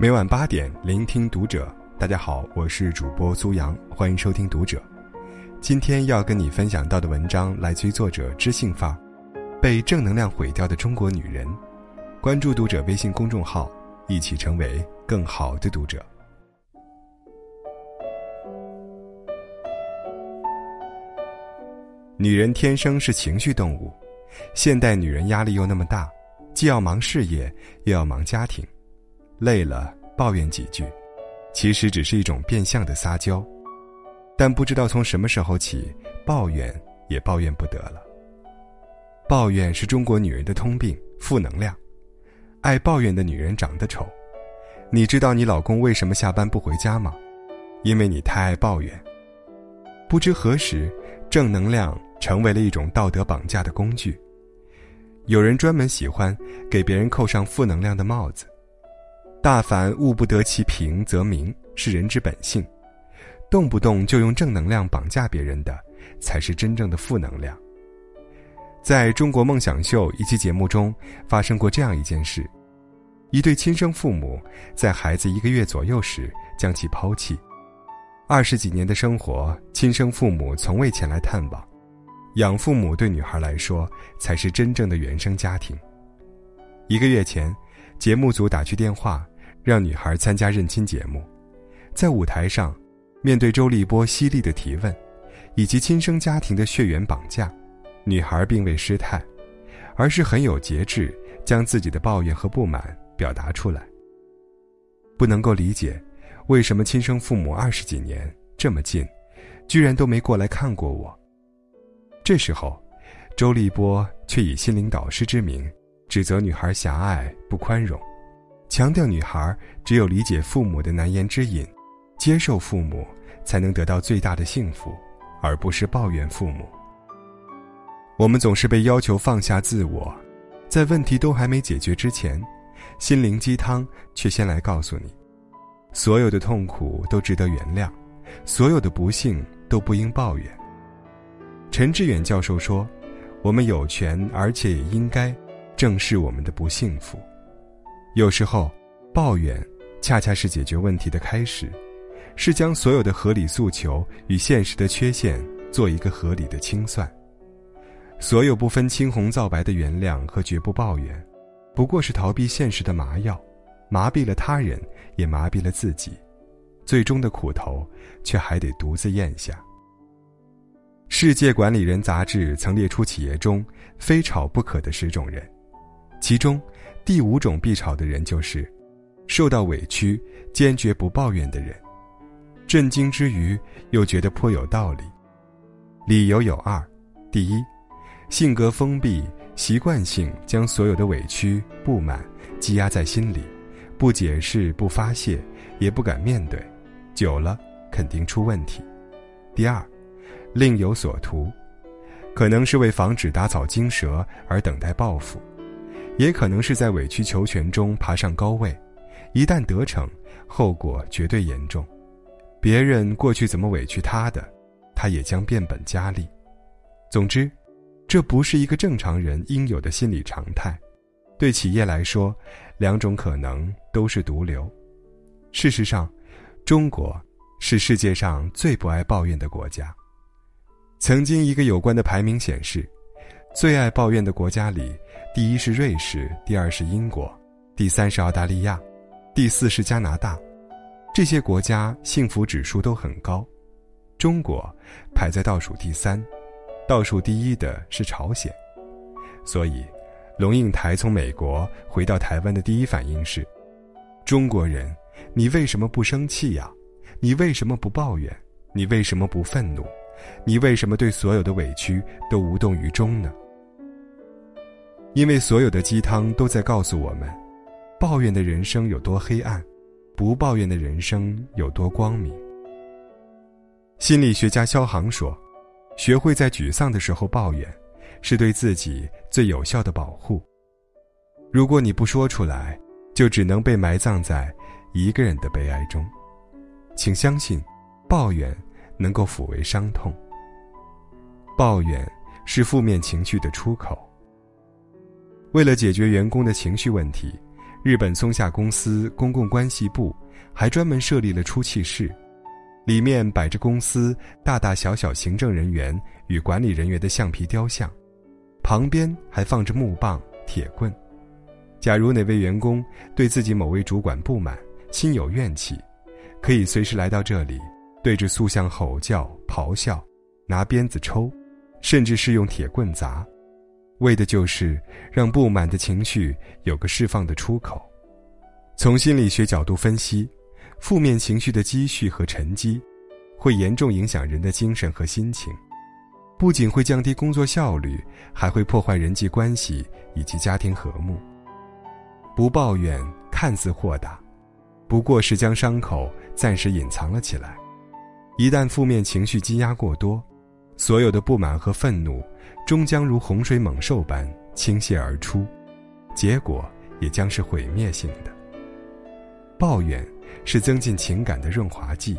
每晚八点，聆听读者。大家好，我是主播苏阳，欢迎收听读者。今天要跟你分享到的文章来自于作者知性发，被正能量毁掉的中国女人。关注读者微信公众号，一起成为更好的读者。女人天生是情绪动物，现代女人压力又那么大，既要忙事业，又要忙家庭，累了抱怨几句。其实只是一种变相的撒娇，但不知道从什么时候起，抱怨也抱怨不得了。抱怨是中国女人的通病，负能量。爱抱怨的女人长得丑。你知道你老公为什么下班不回家吗？因为你太爱抱怨。不知何时，正能量成为了一种道德绑架的工具。有人专门喜欢给别人扣上负能量的帽子。大凡物不得其平则鸣，是人之本性。动不动就用正能量绑架别人的，才是真正的负能量。在中国梦想秀一期节目中，发生过这样一件事：一对亲生父母在孩子一个月左右时将其抛弃。二十几年的生活，亲生父母从未前来探望。养父母对女孩来说，才是真正的原生家庭。一个月前，节目组打去电话。让女孩参加认亲节目，在舞台上，面对周立波犀利的提问，以及亲生家庭的血缘绑架，女孩并未失态，而是很有节制，将自己的抱怨和不满表达出来。不能够理解，为什么亲生父母二十几年这么近，居然都没过来看过我。这时候，周立波却以心灵导师之名，指责女孩狭隘不宽容。强调女孩只有理解父母的难言之隐，接受父母，才能得到最大的幸福，而不是抱怨父母。我们总是被要求放下自我，在问题都还没解决之前，心灵鸡汤却先来告诉你：所有的痛苦都值得原谅，所有的不幸都不应抱怨。陈志远教授说：“我们有权，而且也应该正视我们的不幸福。”有时候，抱怨恰恰是解决问题的开始，是将所有的合理诉求与现实的缺陷做一个合理的清算。所有不分青红皂白的原谅和绝不抱怨，不过是逃避现实的麻药，麻痹了他人，也麻痹了自己，最终的苦头却还得独自咽下。《世界管理人》杂志曾列出企业中非吵不可的十种人，其中。第五种必吵的人就是，受到委屈坚决不抱怨的人。震惊之余又觉得颇有道理。理由有二：第一，性格封闭，习惯性将所有的委屈不满积压在心里，不解释不发泄，也不敢面对，久了肯定出问题。第二，另有所图，可能是为防止打草惊蛇而等待报复。也可能是在委曲求全中爬上高位，一旦得逞，后果绝对严重。别人过去怎么委屈他的，他也将变本加厉。总之，这不是一个正常人应有的心理常态。对企业来说，两种可能都是毒瘤。事实上，中国是世界上最不爱抱怨的国家。曾经一个有关的排名显示，最爱抱怨的国家里。第一是瑞士，第二是英国，第三是澳大利亚，第四是加拿大。这些国家幸福指数都很高，中国排在倒数第三，倒数第一的是朝鲜。所以，龙应台从美国回到台湾的第一反应是：中国人，你为什么不生气呀？你为什么不抱怨？你为什么不愤怒？你为什么对所有的委屈都无动于衷呢？因为所有的鸡汤都在告诉我们，抱怨的人生有多黑暗，不抱怨的人生有多光明。心理学家肖航说：“学会在沮丧的时候抱怨，是对自己最有效的保护。如果你不说出来，就只能被埋葬在一个人的悲哀中。请相信，抱怨能够抚慰伤痛。抱怨是负面情绪的出口。”为了解决员工的情绪问题，日本松下公司公共关系部还专门设立了出气室，里面摆着公司大大小小行政人员与管理人员的橡皮雕像，旁边还放着木棒、铁棍。假如哪位员工对自己某位主管不满，心有怨气，可以随时来到这里，对着塑像吼叫、咆哮，拿鞭子抽，甚至是用铁棍砸。为的就是让不满的情绪有个释放的出口。从心理学角度分析，负面情绪的积蓄和沉积，会严重影响人的精神和心情，不仅会降低工作效率，还会破坏人际关系以及家庭和睦。不抱怨看似豁达，不过是将伤口暂时隐藏了起来。一旦负面情绪积压过多，所有的不满和愤怒。终将如洪水猛兽般倾泻而出，结果也将是毁灭性的。抱怨是增进情感的润滑剂。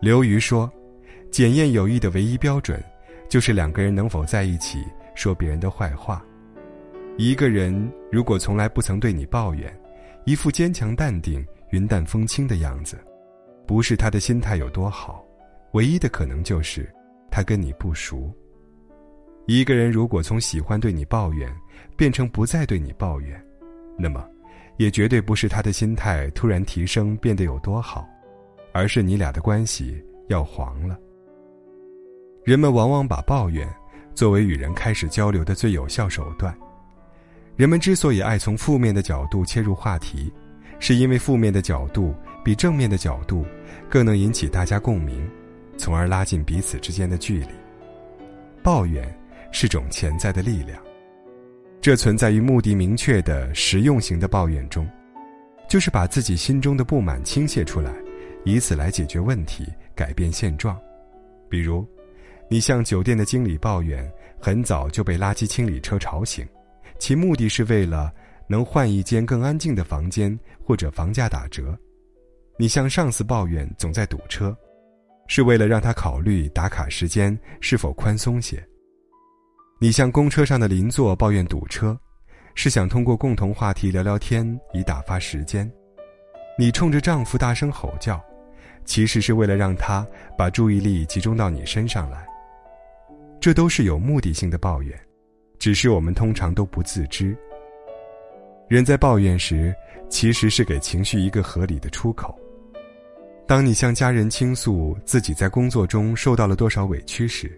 刘瑜说：“检验友谊的唯一标准，就是两个人能否在一起说别人的坏话。一个人如果从来不曾对你抱怨，一副坚强淡定、云淡风轻的样子，不是他的心态有多好，唯一的可能就是他跟你不熟。”一个人如果从喜欢对你抱怨，变成不再对你抱怨，那么，也绝对不是他的心态突然提升变得有多好，而是你俩的关系要黄了。人们往往把抱怨作为与人开始交流的最有效手段。人们之所以爱从负面的角度切入话题，是因为负面的角度比正面的角度更能引起大家共鸣，从而拉近彼此之间的距离。抱怨。是种潜在的力量，这存在于目的明确的实用型的抱怨中，就是把自己心中的不满倾泻出来，以此来解决问题、改变现状。比如，你向酒店的经理抱怨很早就被垃圾清理车吵醒，其目的是为了能换一间更安静的房间或者房价打折；你向上司抱怨总在堵车，是为了让他考虑打卡时间是否宽松些。你向公车上的邻座抱怨堵车，是想通过共同话题聊聊天以打发时间；你冲着丈夫大声吼叫，其实是为了让他把注意力集中到你身上来。这都是有目的性的抱怨，只是我们通常都不自知。人在抱怨时，其实是给情绪一个合理的出口。当你向家人倾诉自己在工作中受到了多少委屈时，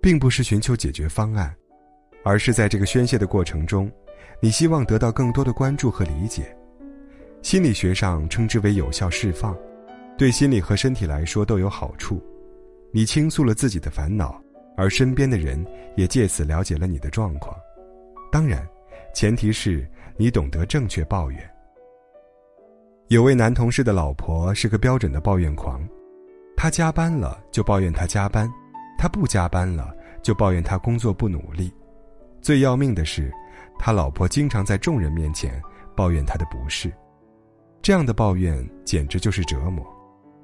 并不是寻求解决方案，而是在这个宣泄的过程中，你希望得到更多的关注和理解。心理学上称之为有效释放，对心理和身体来说都有好处。你倾诉了自己的烦恼，而身边的人也借此了解了你的状况。当然，前提是你懂得正确抱怨。有位男同事的老婆是个标准的抱怨狂，他加班了就抱怨他加班。他不加班了，就抱怨他工作不努力。最要命的是，他老婆经常在众人面前抱怨他的不是。这样的抱怨简直就是折磨。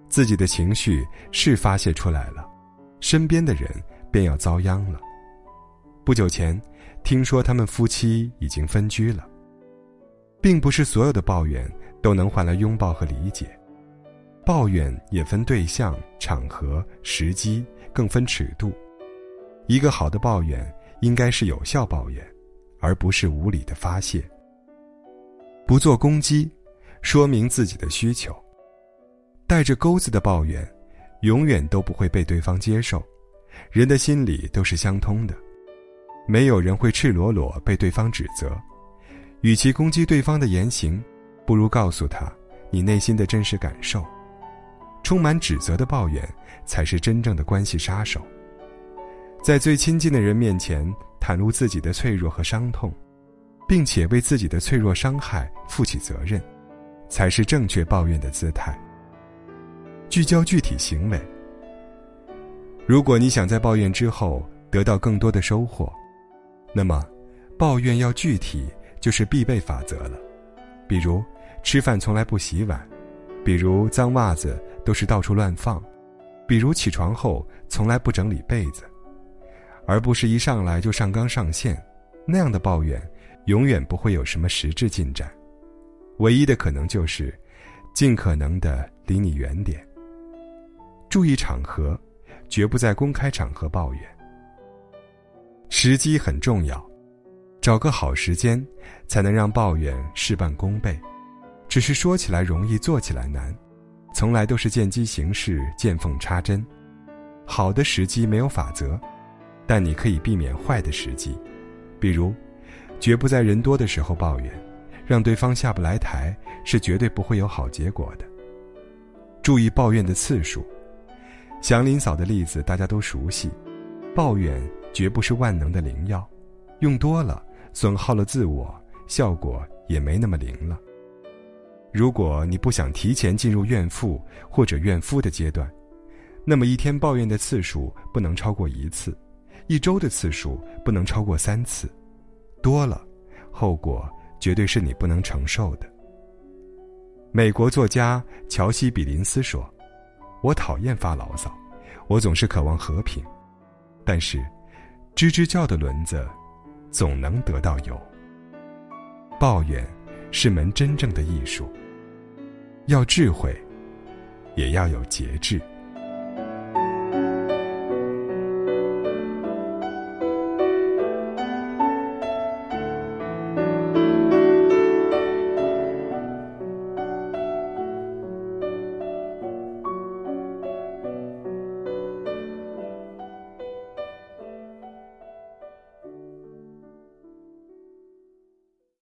自己的情绪是发泄出来了，身边的人便要遭殃了。不久前，听说他们夫妻已经分居了。并不是所有的抱怨都能换来拥抱和理解，抱怨也分对象、场合、时机。更分尺度，一个好的抱怨应该是有效抱怨，而不是无理的发泄。不做攻击，说明自己的需求。带着钩子的抱怨，永远都不会被对方接受。人的心理都是相通的，没有人会赤裸裸被对方指责。与其攻击对方的言行，不如告诉他你内心的真实感受。充满指责的抱怨，才是真正的关系杀手。在最亲近的人面前袒露自己的脆弱和伤痛，并且为自己的脆弱伤害负起责任，才是正确抱怨的姿态。聚焦具体行为。如果你想在抱怨之后得到更多的收获，那么，抱怨要具体就是必备法则了。比如，吃饭从来不洗碗。比如脏袜子都是到处乱放，比如起床后从来不整理被子，而不是一上来就上纲上线，那样的抱怨，永远不会有什么实质进展。唯一的可能就是，尽可能的离你远点。注意场合，绝不在公开场合抱怨。时机很重要，找个好时间，才能让抱怨事半功倍。只是说起来容易，做起来难，从来都是见机行事，见缝插针。好的时机没有法则，但你可以避免坏的时机，比如，绝不在人多的时候抱怨，让对方下不来台，是绝对不会有好结果的。注意抱怨的次数，祥林嫂的例子大家都熟悉，抱怨绝不是万能的灵药，用多了损耗了自我，效果也没那么灵了。如果你不想提前进入怨妇或者怨夫的阶段，那么一天抱怨的次数不能超过一次，一周的次数不能超过三次，多了，后果绝对是你不能承受的。美国作家乔西·比林斯说：“我讨厌发牢骚，我总是渴望和平，但是，吱吱叫的轮子，总能得到油。抱怨是门真正的艺术。”要智慧，也要有节制。